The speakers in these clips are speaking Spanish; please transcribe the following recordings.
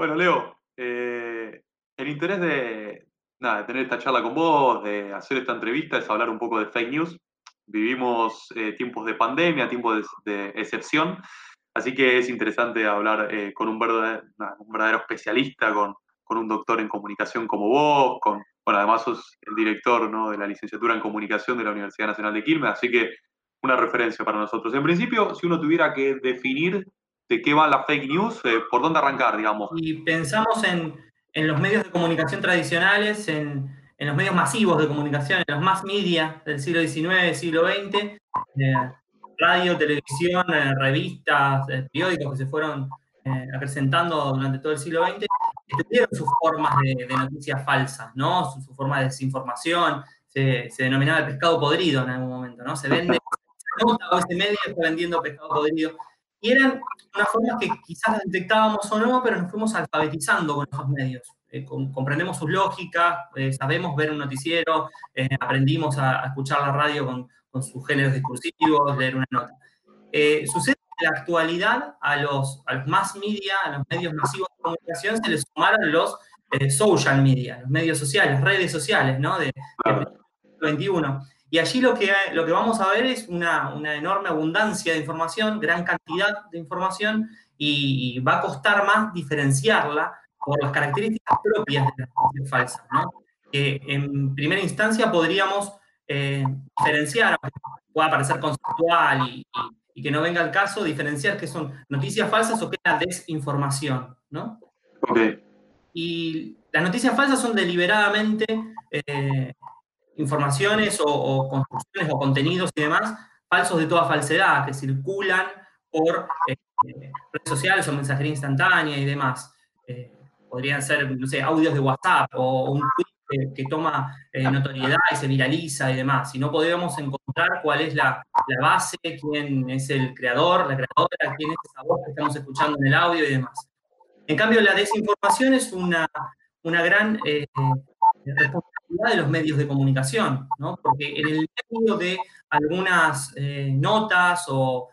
Bueno, Leo, eh, el interés de, tener esta charla con vos, de hacer esta entrevista, es hablar un poco de fake news. Vivimos eh, tiempos de pandemia, tiempos de, excepción, así que es interesante hablar eh, con un verdadero, especialista, con, con, un doctor en comunicación como vos, con, bueno, además sos el director ¿no? de la licenciatura en comunicación de la Universidad Nacional de Quilmes, así que una referencia para nosotros. En principio, si uno tuviera que definir de qué va la fake news, eh, por dónde arrancar, digamos. Y pensamos en, en los medios de comunicación tradicionales, en, en, los medios masivos de comunicación, en los más media del siglo XIX, siglo XX, eh, radio, televisión, eh, revistas, eh, periódicos que se fueron eh, acrecentando durante todo el siglo XX, tuvieron sus formas de, noticias falsas, ¿no? Su, su, forma de desinformación, se, se, denominaba el pescado podrido en algún momento, ¿no? Se vende, nota o ese medio está vendiendo pescado podrido. Y eran unas formas que quizás detectábamos o no, pero nos fuimos alfabetizando con esos medios. Eh, con, comprendemos sus lógicas, eh, sabemos ver un noticiero, eh, aprendimos a, a, escuchar la radio con, con, sus géneros discursivos, leer una nota. Sucede que en la actualidad a los, a los mass media, a los medios masivos de comunicación, se les sumaron los social media, los medios sociales, las redes sociales, ¿no? De, de 21. Y allí lo que, lo que vamos a ver es una, una, enorme abundancia de información, gran cantidad de información, y, y, va a costar más diferenciarla por las características propias de las noticias falsas. ¿no? Que en primera instancia podríamos eh, diferenciar, pueda parecer conceptual y, y, y, que no venga al caso, diferenciar qué son noticias falsas o qué es la desinformación. ¿no? Okay. Y las noticias falsas son deliberadamente eh, informaciones o, construcciones o contenidos y demás falsos de toda falsedad que circulan por eh, redes sociales o mensajería instantánea y demás. Eh, podrían ser, no sé, audios de WhatsApp o un tweet que, toma eh, notoriedad y se viraliza y demás. Si no podríamos encontrar cuál es la, base, quién es el creador, la creadora, quién es esa voz que estamos escuchando en el audio y demás. En cambio, la desinformación es una, una gran eh, responsabilidad de los medios de comunicación, ¿no? Porque en el medio de algunas eh, notas o,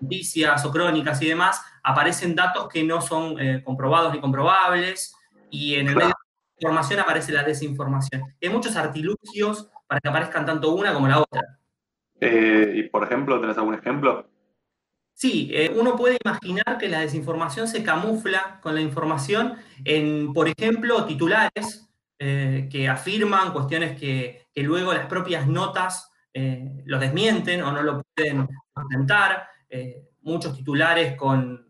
noticias o crónicas y demás, aparecen datos que no son eh, comprobados ni comprobables, y en el medio de la información aparece la desinformación. Hay muchos artilugios para que aparezcan tanto una como la otra. Eh, y por ejemplo, ¿tenés algún ejemplo? Sí, eh, uno puede imaginar que la desinformación se camufla con la información en, por ejemplo, titulares eh, que afirman cuestiones que, luego las propias notas eh, lo desmienten o no lo pueden sustentar. Eh, muchos titulares con,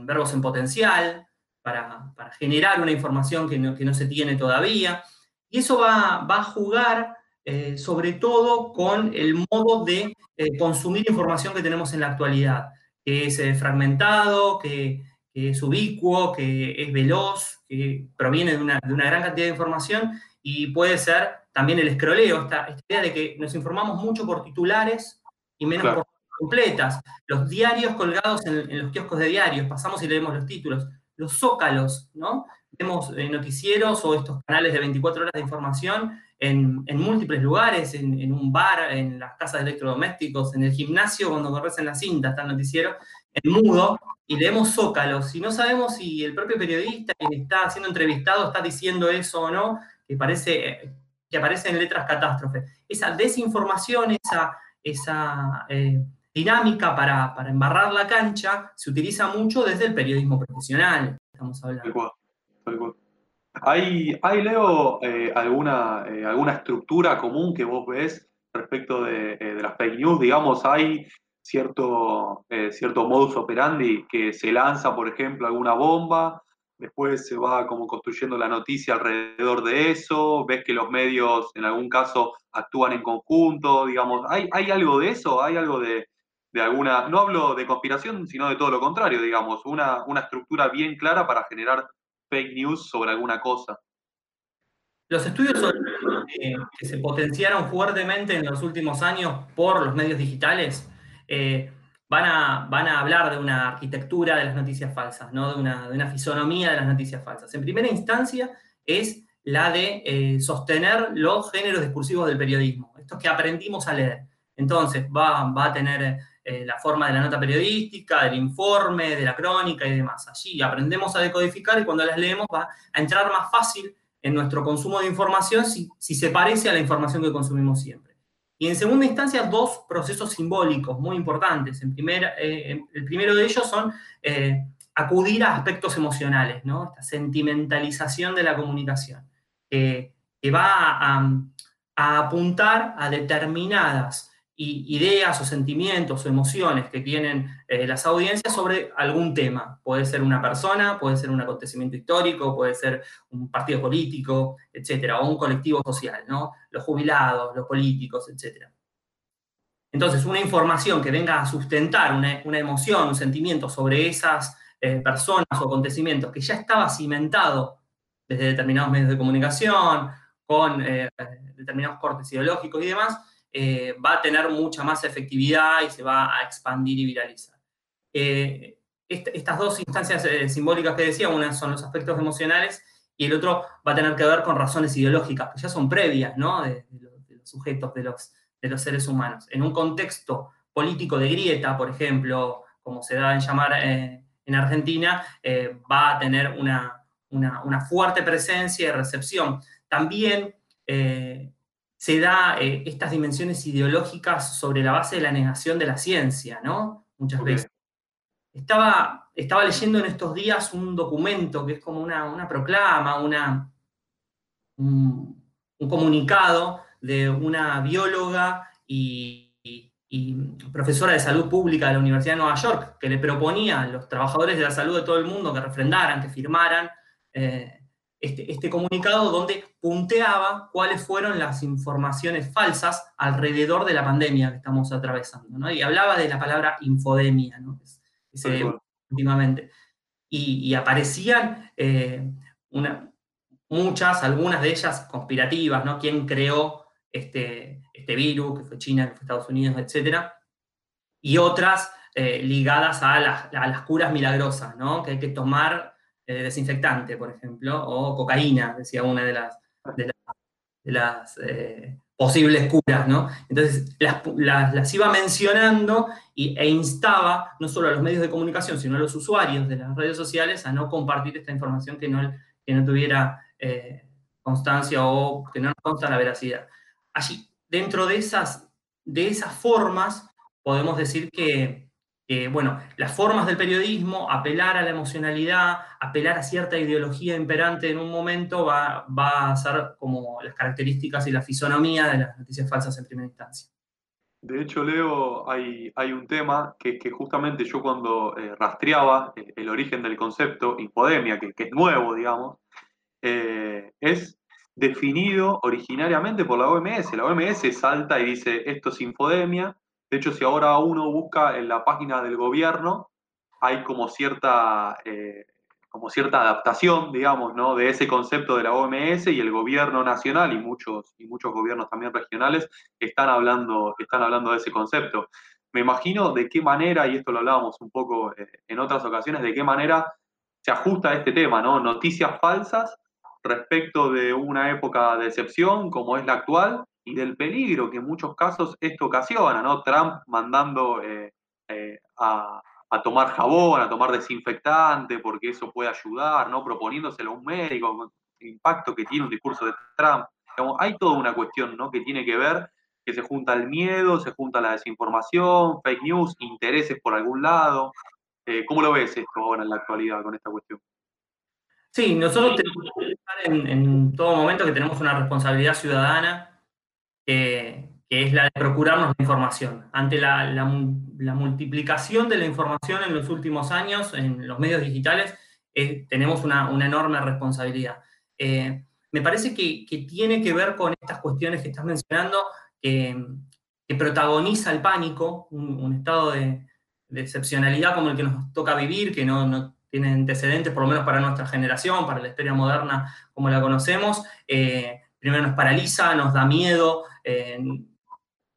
verbos en potencial para, para generar una información que no, que no, se tiene todavía. Y eso va, va a jugar eh, sobre todo con el modo de consumir información que tenemos en la actualidad, que es fragmentado, que, que es ubicuo, que es veloz, que proviene de una, de una, gran cantidad de información y puede ser también el escroleo, esta, esta idea de que nos informamos mucho por titulares y menos claro. por completas. Los diarios colgados en, en, los kioscos de diarios, pasamos y leemos los títulos. Los zócalos, ¿no? Vemos eh, noticieros o estos canales de 24 horas de información en, en múltiples lugares, en, en, un bar, en las casas de electrodomésticos, en el gimnasio, cuando corres en la cinta, está el noticiero, en mudo, y leemos zócalos, y no sabemos si el propio periodista que está siendo entrevistado está diciendo eso o no, que parece que aparece en letras catástrofe. Esa desinformación, esa, esa eh, dinámica para, para, embarrar la cancha, se utiliza mucho desde el periodismo profesional, estamos hablando. Tal cual. ¿Hay, hay Leo, eh, alguna, eh, alguna estructura común que vos ves respecto de, de las fake news? Digamos, ¿hay cierto, eh, cierto modus operandi que se lanza, por ejemplo, alguna bomba, después se va como construyendo la noticia alrededor de eso, ves que los medios en algún caso actúan en conjunto, digamos, ¿hay, hay algo de eso? ¿Hay algo de, de alguna, no hablo de conspiración, sino de todo lo contrario, digamos, una, una estructura bien clara para generar fake news sobre alguna cosa? Los estudios eh, que se potenciaron fuertemente en los últimos años por los medios digitales eh, van, a, van a hablar de una arquitectura de las noticias falsas, ¿no? de, una, de una fisonomía de las noticias falsas. En primera instancia es la de eh, sostener los géneros discursivos del periodismo, estos que aprendimos a leer. Entonces va, va a tener eh, la forma de la nota periodística, del informe, de la crónica y demás. Allí aprendemos a decodificar y cuando las leemos va a entrar más fácil en nuestro consumo de información si, se parece a la información que consumimos siempre. Y en segunda instancia, dos procesos simbólicos muy importantes. En eh, el primero de ellos son acudir a aspectos emocionales, ¿no? esta sentimentalización de la comunicación, que va a, apuntar a determinadas ideas o sentimientos o emociones que tienen eh, las audiencias sobre algún tema. Puede ser una persona, puede ser un acontecimiento histórico, puede ser un partido político, etcétera, o un colectivo social, ¿no? Los jubilados, los políticos, etcétera. Entonces, una información que venga a sustentar una, emoción, un sentimiento sobre esas eh, personas o acontecimientos que ya estaba cimentado desde determinados medios de comunicación, con eh, determinados cortes ideológicos y demás, va a tener mucha más efectividad y se va a expandir y viralizar. Eh, estas dos instancias simbólicas que decía, una son los aspectos emocionales y el otro va a tener que ver con razones ideológicas, que ya son previas ¿no? de, los, sujetos, de los, de los seres humanos. En un contexto político de grieta, por ejemplo, como se da en llamar en Argentina, va a tener una, una, una, fuerte presencia y recepción también eh, se da eh, estas dimensiones ideológicas sobre la base de la negación de la ciencia, ¿no? Muchas veces. Estaba, estaba leyendo en estos días un documento que es como una, proclama, una, un, comunicado de una bióloga y, profesora de salud pública de la Universidad de Nueva York, que le proponía a los trabajadores de la salud de todo el mundo que refrendaran, que firmaran eh, este, este, comunicado donde punteaba cuáles fueron las informaciones falsas alrededor de la pandemia que estamos atravesando, Y hablaba de la palabra infodemia, ¿no? Últimamente. Y, aparecían eh, muchas, algunas de ellas conspirativas, ¿no? ¿Quién creó este, este virus, que fue China, que fue Estados Unidos, etcétera? Y otras eh, ligadas a las, a las, curas milagrosas, ¿no? Que hay que tomar eh, desinfectante, por ejemplo, o cocaína, decía una de las, de las, eh, posibles curas, ¿no? Entonces las, iba mencionando y, e instaba no solo a los medios de comunicación, sino a los usuarios de las redes sociales a no compartir esta información que no, que no tuviera eh, constancia o que no consta la veracidad. Allí, dentro de esas, de esas formas, podemos decir que bueno, las formas del periodismo, apelar a la emocionalidad, apelar a cierta ideología imperante en un momento, va, a ser como las características y la fisonomía de las noticias falsas en primera instancia. De hecho, Leo, hay, un tema que que justamente yo cuando eh, rastreaba eh, el, origen del concepto infodemia, que, es nuevo, digamos, eh, es definido originariamente por la OMS. La OMS salta y dice, esto es infodemia, de hecho, si ahora uno busca en la página del gobierno, hay como cierta, eh, como cierta adaptación, digamos, ¿no? de ese concepto de la OMS y el gobierno nacional y muchos, y muchos gobiernos también regionales están hablando, están hablando de ese concepto. Me imagino de qué manera, y esto lo hablábamos un poco eh, en otras ocasiones, de qué manera se ajusta a este tema, ¿no? Noticias falsas respecto de una época de excepción como es la actual y del peligro que en muchos casos esto ocasiona, ¿no? Trump mandando eh, eh, a, tomar jabón, a tomar desinfectante, porque eso puede ayudar, ¿no? Proponiéndoselo a un médico, el impacto que tiene un discurso de Trump. hay toda una cuestión, ¿no? Que tiene que ver, que se junta el miedo, se junta la desinformación, fake news, intereses por algún lado. Eh, ¿Cómo lo ves esto ahora en la actualidad con esta cuestión? Sí, nosotros tenemos que pensar en, en todo momento que tenemos una responsabilidad ciudadana que es la de procurarnos la información. Ante la, multiplicación de la información en los últimos años en los medios digitales, tenemos una, enorme responsabilidad. Eh, me parece que, tiene que ver con estas cuestiones que estás mencionando, que, protagoniza el pánico, un, estado de, excepcionalidad como el que nos toca vivir, que no, tiene antecedentes, por lo menos para nuestra generación, para la historia moderna como la conocemos. Eh, primero nos paraliza, nos da miedo,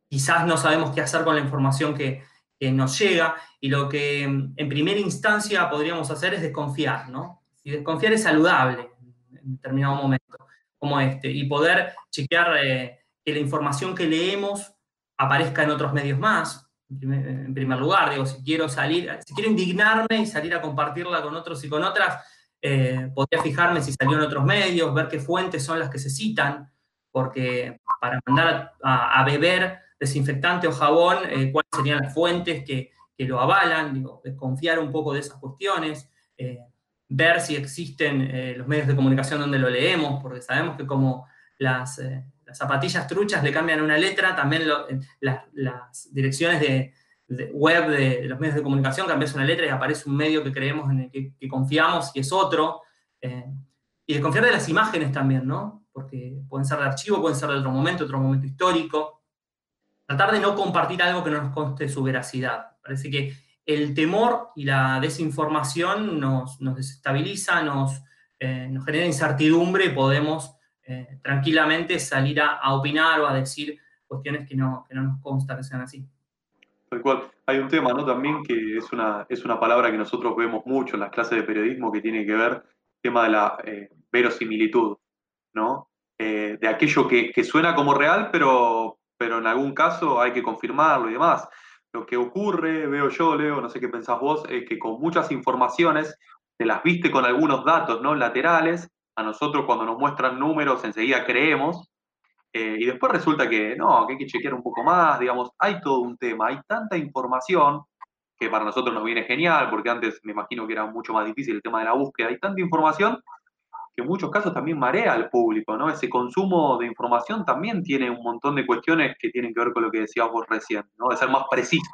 quizás no sabemos qué hacer con la información que, nos llega y lo que en primera instancia podríamos hacer es desconfiar, ¿no? Y desconfiar es saludable en determinado momento como este y poder chequear eh, que la información que leemos aparezca en otros medios más, en primer, lugar. Digo, si quiero salir, si quiero indignarme y salir a compartirla con otros y con otras, eh, podría fijarme si salió en otros medios, ver qué fuentes son las que se citan, porque para mandar a, beber desinfectante o jabón, eh, cuáles serían las fuentes que, lo avalan, desconfiar un poco de esas cuestiones, eh, ver si existen los medios de comunicación donde lo leemos, porque sabemos que como las las zapatillas truchas le cambian una letra, también las, direcciones de, web de, los medios de comunicación cambian una letra y aparece un medio que creemos en el que, confiamos y es otro. Eh, y desconfiar de las imágenes también, ¿no? Porque pueden ser de archivo, pueden ser de otro momento, otro momento histórico. Tratar de no compartir algo que no nos conste su veracidad. Parece que el temor y la desinformación nos, desestabiliza, nos, eh, nos genera incertidumbre y podemos eh, tranquilamente salir a, opinar o a decir cuestiones que no, que no nos consta que sean así. Tal cual. Hay un tema, ¿no? También que es una, es una palabra que nosotros vemos mucho en las clases de periodismo que tiene que ver el tema de la eh, verosimilitud, ¿no? Eh, de aquello que, suena como real, pero, pero en algún caso hay que confirmarlo y demás. Lo que ocurre, veo yo, Leo, no sé qué pensás vos, es que con muchas informaciones te las viste con algunos datos ¿no? laterales a nosotros cuando nos muestran números enseguida creemos, eh, y después resulta que no, que hay que chequear un poco más, digamos, hay todo un tema, hay tanta información que para nosotros nos viene genial, porque antes me imagino que era mucho más difícil el tema de la búsqueda, hay tanta información que en muchos casos también marea al público, ¿no? Ese consumo de información también tiene un montón de cuestiones que tienen que ver con lo que decías vos recién, ¿no? De ser más preciso.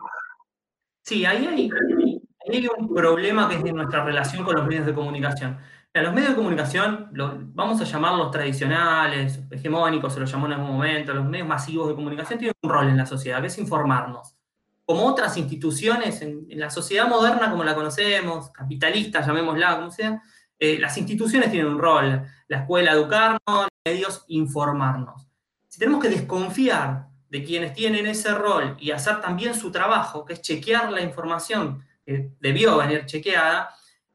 Sí, ahí hay, un problema que es de nuestra relación con los medios de comunicación los medios de comunicación, vamos a llamarlos tradicionales, hegemónicos, se los llamó en algún momento, los medios masivos de comunicación tienen un rol en la sociedad, que es informarnos. Como otras instituciones en, la sociedad moderna como la conocemos, capitalista, llamémosla, como sea, eh, las instituciones tienen un rol, la escuela educarnos, los medios informarnos. Si tenemos que desconfiar de quienes tienen ese rol y hacer también su trabajo, que es chequear la información que debió venir chequeada,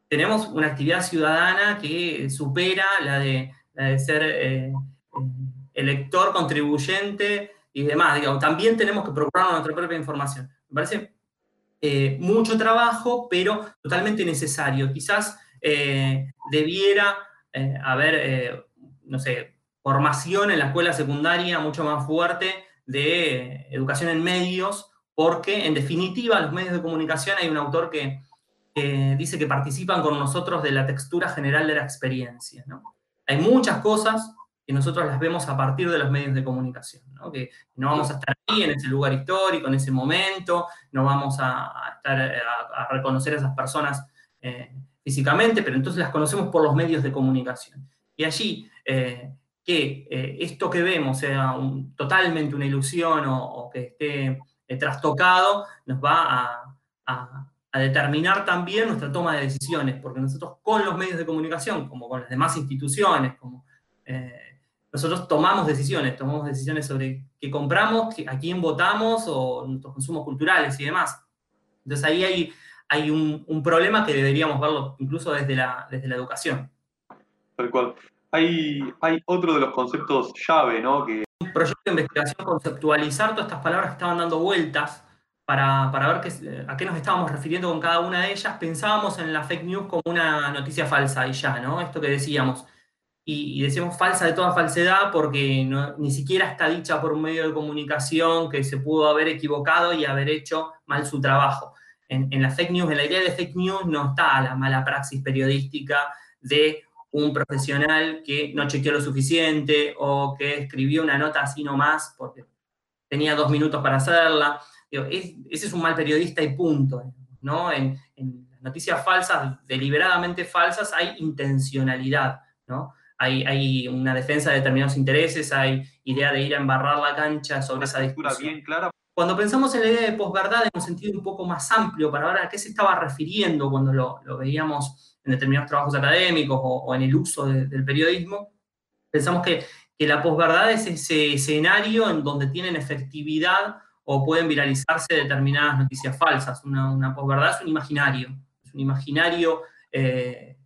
tenemos una actividad ciudadana que supera la de, ser eh, elector, contribuyente y demás. también tenemos que procurarnos nuestra propia información. Me parece eh, mucho trabajo, pero totalmente necesario. Quizás eh, debiera haber, no sé, formación en la escuela secundaria mucho más fuerte de educación en medios, porque en definitiva los medios de comunicación hay un autor que dice que participan con nosotros de la textura general de la experiencia. ¿no? Hay muchas cosas que nosotros las vemos a partir de los medios de comunicación, ¿no? que no vamos a estar ahí en ese lugar histórico, en ese momento, no vamos a, estar, a, reconocer a esas personas eh, físicamente, pero entonces las conocemos por los medios de comunicación. Y allí, eh, que eh, esto que vemos sea totalmente una ilusión o, que esté trastocado, nos va a, a determinar también nuestra toma de decisiones, porque nosotros con los medios de comunicación, como con las demás instituciones, como, eh, nosotros tomamos decisiones, tomamos decisiones sobre qué compramos, a quién votamos o nuestros consumos culturales y demás. Entonces ahí hay, hay un, problema que deberíamos verlo incluso desde la, desde la educación. Tal cual. Hay, hay otro de los conceptos llave, ¿no? Que... Un proyecto de investigación, conceptualizar todas estas palabras que estaban dando vueltas para, ver qué, a qué nos estábamos refiriendo con cada una de ellas, pensábamos en la fake news como una noticia falsa y ya, ¿no? Esto que decíamos. Y, decimos falsa de toda falsedad porque ni siquiera está dicha por un medio de comunicación que se pudo haber equivocado y haber hecho mal su trabajo. En, en la fake news, en la idea de fake news no está la mala praxis periodística de un profesional que no chequeó lo suficiente o que escribió una nota así nomás porque tenía dos minutos para hacerla ese es un mal periodista y punto, ¿no? En, las noticias falsas, deliberadamente falsas, hay intencionalidad, ¿no? Hay, hay, una defensa de determinados intereses, hay idea de ir a embarrar la cancha sobre esa discusión. bien clara. Cuando pensamos en la idea de posverdad en un sentido un poco más amplio, para ver a qué se estaba refiriendo cuando lo, veíamos en determinados trabajos académicos o, en el uso del periodismo, pensamos que, la posverdad es ese escenario en donde tienen efectividad o pueden viralizarse determinadas noticias falsas. Una, una posverdad es un imaginario, es un imaginario eh,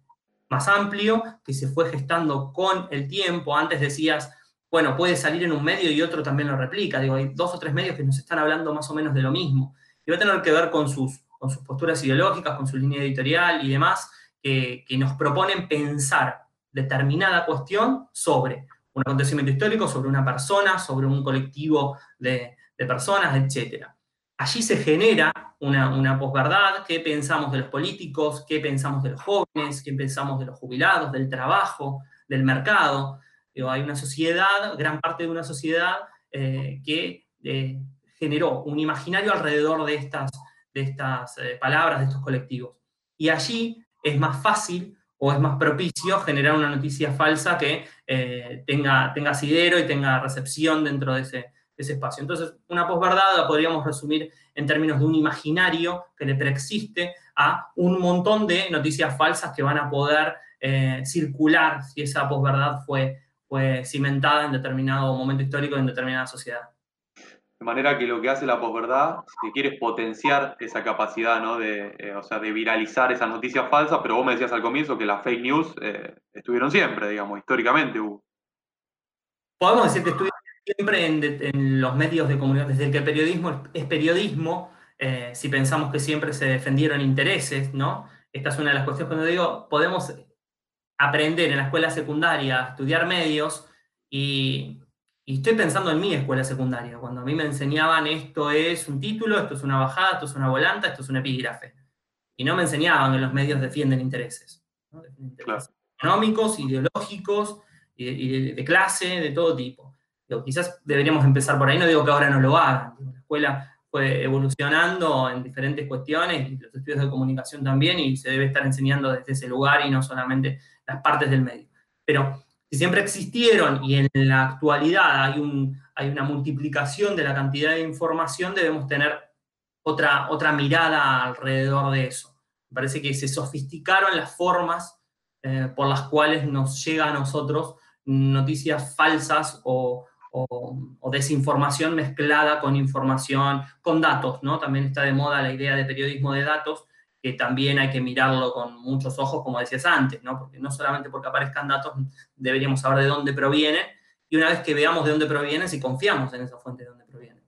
más amplio que se fue gestando con el tiempo. Antes decías, bueno, puede salir en un medio y otro también lo replica. Digo, hay dos o tres medios que nos están hablando más o menos de lo mismo. y va a tener que ver con sus, con sus posturas ideológicas, con su línea editorial y demás, que, nos proponen pensar determinada cuestión sobre un acontecimiento histórico, sobre una persona, sobre un colectivo de, de personas, etc. Allí se genera una, una posverdad, qué pensamos de los políticos, qué pensamos de los jóvenes, qué pensamos de los jubilados, del trabajo, del mercado. Hay una sociedad, gran parte de una sociedad eh, que eh, generó un imaginario alrededor de estas, de estas eh, palabras, de estos colectivos. Y allí es más fácil o es más propicio generar una noticia falsa que tenga, tenga y tenga recepción dentro de ese, ese espacio. Entonces, una posverdad la podríamos resumir en términos de un imaginario que le preexiste a un montón de noticias falsas que van a poder circular si esa posverdad fue, fue cimentada en determinado momento histórico, en determinada sociedad. De manera que lo que hace la posverdad, si quiere, es potenciar esa capacidad, ¿no? De, eh, o sea, de viralizar esas noticias falsas, pero vos me decías al comienzo que las fake news eh, estuvieron siempre, digamos, históricamente. Podemos decir que estuvieron siempre en, los medios de comunicación, desde que el periodismo es periodismo, eh, si pensamos que siempre se defendieron intereses, ¿no? Esta es una de las cuestiones cuando digo, podemos aprender en la escuela secundaria estudiar medios y, estoy pensando en mi escuela secundaria, cuando a mí me enseñaban esto es un título, esto es una bajada, esto es una volanta, esto es un epígrafe. Y no me enseñaban que los medios defienden intereses, económicos, ideológicos, y de clase, de todo tipo quizás deberíamos empezar por ahí, no digo que ahora no lo hagan. La escuela fue evolucionando en diferentes cuestiones y los estudios de comunicación también y se debe estar enseñando desde ese lugar y no solamente las partes del medio. Pero si siempre existieron y en la actualidad hay, un, hay una multiplicación de la cantidad de información, debemos tener otra, otra mirada alrededor de eso. Me parece que se sofisticaron las formas eh, por las cuales nos llega a nosotros noticias falsas o, o, desinformación mezclada con información, con datos, ¿no? También está de moda la idea de periodismo de datos, que también hay que mirarlo con muchos ojos, como decías antes, ¿no? Porque no solamente porque aparezcan datos deberíamos saber de dónde provienen, y una vez que veamos de dónde provienen, si confiamos en esa fuente de dónde provienen.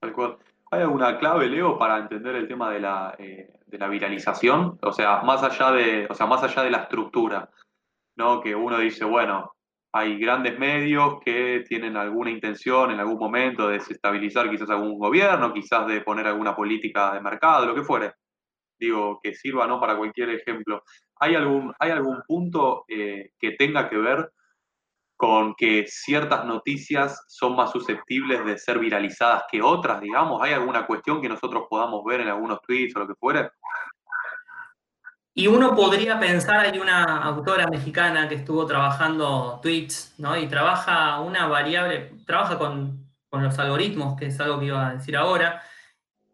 Tal cual. ¿Hay alguna clave, Leo, para entender el tema de la, eh, de la viralización? O sea, más allá de, o sea, más allá de la estructura, ¿no? Que uno dice, bueno, hay grandes medios que tienen alguna intención en algún momento de desestabilizar quizás algún gobierno, quizás de poner alguna política de mercado, lo que fuere. Digo, que sirva ¿no? para cualquier ejemplo. ¿Hay algún, hay algún punto eh, que tenga que ver con que ciertas noticias son más susceptibles de ser viralizadas que otras, digamos? ¿Hay alguna cuestión que nosotros podamos ver en algunos tweets o lo que fuere? Y uno podría pensar, hay una autora mexicana que estuvo trabajando tweets, ¿no? Y trabaja una variable, trabaja con, los algoritmos, que es algo que iba a decir ahora,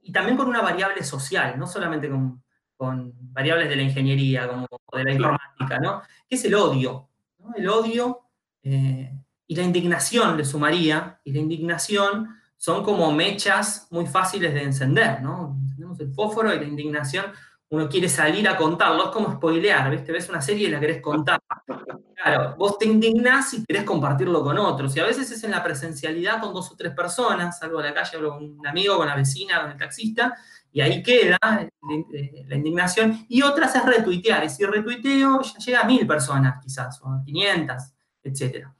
y también con una variable social, no solamente con, variables de la ingeniería, como de la informática, ¿no? Que es el odio, El odio eh, y la indignación le sumaría, y la indignación son como mechas muy fáciles de encender, ¿no? Encendemos el fósforo y la indignación uno quiere salir a contarlo, es como spoilear, ¿viste? Ves una serie y la querés contar. Claro, vos te indignás y querés compartirlo con otros. Y a veces es en la presencialidad con dos o tres personas, salgo a la calle, hablo con un amigo, con la vecina, con el taxista, y ahí queda eh, la indignación. Y otras es retuitear. Y si retuiteo, ya llega a mil personas quizás, o a 500, etcétera.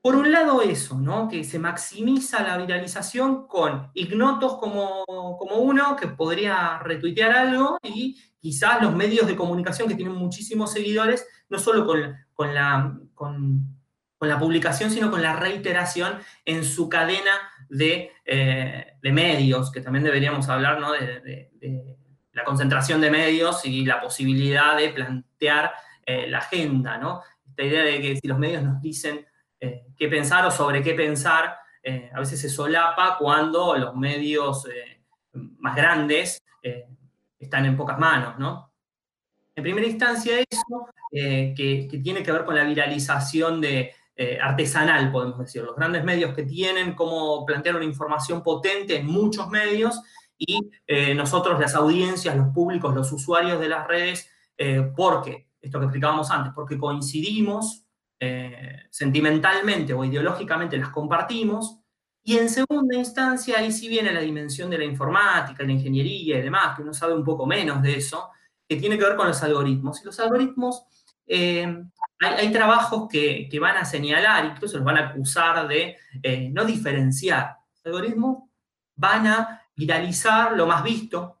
Por un lado eso, ¿no? que se maximiza la viralización con ignotos como, como uno que podría retuitear algo y quizás los medios de comunicación que tienen muchísimos seguidores, no solo con, con la, con, la publicación, sino con la reiteración en su cadena de, eh, de medios, que también deberíamos hablar ¿no? de, la concentración de medios y la posibilidad de plantear eh, la agenda, ¿no? Esta idea de que si los medios nos dicen eh, qué pensar o sobre qué pensar, a veces se solapa cuando los medios más grandes están en pocas manos, ¿no? En primera instancia eso, que, tiene que ver con la viralización de, artesanal, podemos decir, los grandes medios que tienen cómo plantear una información potente en muchos medios y nosotros, las audiencias, los públicos, los usuarios de las redes, porque, esto que explicábamos antes, porque coincidimos eh, sentimentalmente o ideológicamente las compartimos Y en segunda instancia, ahí sí viene la dimensión de la informática, la ingeniería y demás, que uno sabe un poco menos de eso, que tiene que ver con los algoritmos. Y los algoritmos, eh, hay, trabajos que, van a señalar, incluso los van a acusar de eh, no diferenciar. Los algoritmos van a viralizar lo más visto,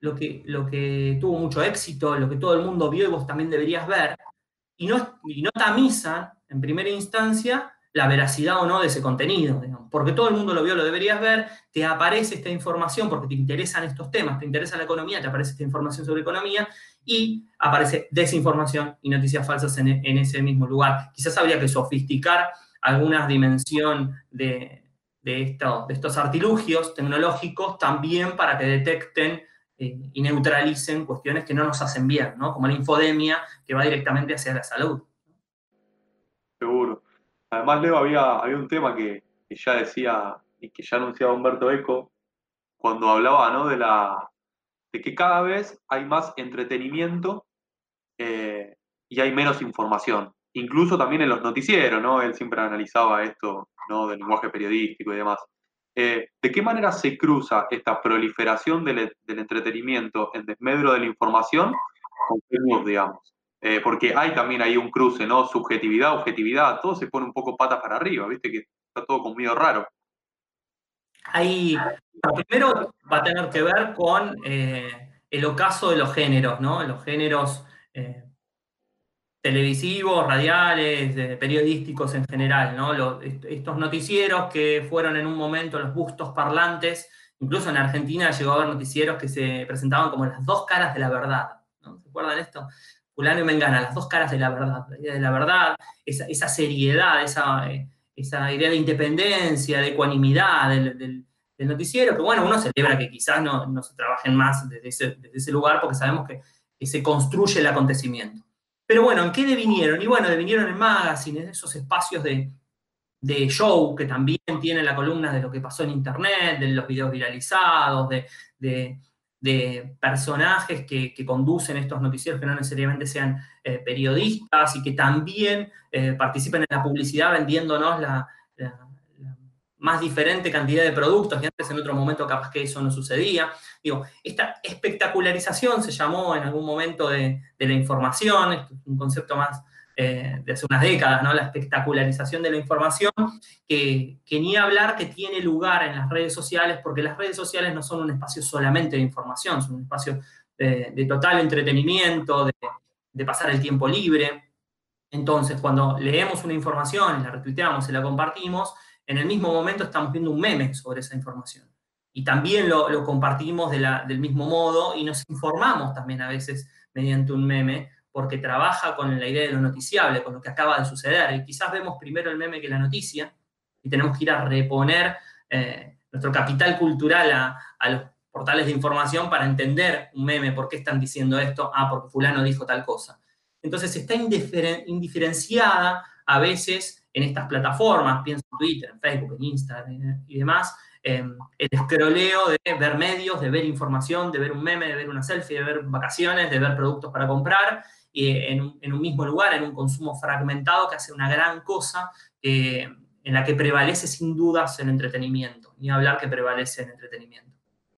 lo que, lo que tuvo mucho éxito, lo que todo el mundo vio y vos también deberías ver, y no, y no tamizan en primera instancia la veracidad o no de ese contenido, porque todo el mundo lo vio, lo deberías ver, te aparece esta información porque te interesan estos temas, te interesa la economía, te aparece esta información sobre economía y aparece desinformación y noticias falsas en, ese mismo lugar. Quizás habría que sofisticar alguna dimensión de estos artilugios tecnológicos también para que detecten eh, y neutralicen cuestiones que no nos hacen bien, ¿no? como la infodemia que va directamente hacia la salud. Además, Leo, había, había un tema que, ya decía y que ya anunciaba Humberto Eco cuando hablaba ¿no? de, la, de que cada vez hay más entretenimiento eh, y hay menos información. Incluso también en los noticieros, ¿no? Él siempre analizaba esto, ¿no? Del lenguaje periodístico y demás. Eh, ¿De qué manera se cruza esta proliferación del, del entretenimiento en desmedro de la información con fake digamos? Eh, porque hay también ahí un cruce, ¿no? Subjetividad, objetividad, todo se pone un poco patas para arriba, ¿viste? Que está todo con medio raro. Ahí, primero va a tener que ver con eh, el ocaso de los géneros, ¿no? Los géneros eh, televisivos, radiales, periodísticos en general, ¿no? estos noticieros que fueron en un momento los bustos parlantes, incluso en Argentina llegó a haber noticieros que se presentaban como las dos caras de la verdad, ¿no? ¿Se acuerdan esto? Fulano y mengana, las dos caras de la verdad, la idea de la verdad, esa, seriedad, esa, eh, esa, idea de independencia, de ecuanimidad del, noticiero, que bueno, uno celebra que quizás no, se trabajen más desde ese, lugar porque sabemos que, se construye el acontecimiento. Pero bueno, ¿en qué devinieron? Y bueno, devinieron en magazine, esos espacios de, show que también tienen la columna de lo que pasó en internet, de los videos viralizados, de personajes que, conducen estos noticieros que no necesariamente sean eh, periodistas y que también eh, participen en la publicidad vendiéndonos la, más diferente cantidad de productos que antes en otro momento capaz que eso no sucedía. Digo, esta espectacularización se llamó en algún momento de, de la información, es un concepto más eh, de hace unas décadas, ¿no? la espectacularización de la información, que, ni hablar que tiene lugar en las redes sociales, porque las redes sociales no son un espacio solamente de información, son un espacio de, total entretenimiento, de, pasar el tiempo libre. Entonces, cuando leemos una información, la retuiteamos y la compartimos, en el mismo momento estamos viendo un meme sobre esa información. Y también lo, compartimos del mismo modo y nos informamos también a veces mediante un meme porque trabaja con la idea de lo noticiable, con lo que acaba de suceder. Y quizás vemos primero el meme que la noticia y tenemos que ir a reponer eh, nuestro capital cultural a, los portales de información para entender un meme, por qué están diciendo esto, ah, porque fulano dijo tal cosa. Entonces está indiferenciada a veces en estas plataformas, pienso en Twitter, en Facebook, en Instagram y demás, em, el escroleo de ver medios, de ver información, de ver un meme, de ver una selfie, de ver vacaciones, de ver productos para comprar, en, un mismo lugar, en un consumo fragmentado que hace una gran cosa en la que prevalece sin dudas el entretenimiento, ni hablar que prevalece el entretenimiento.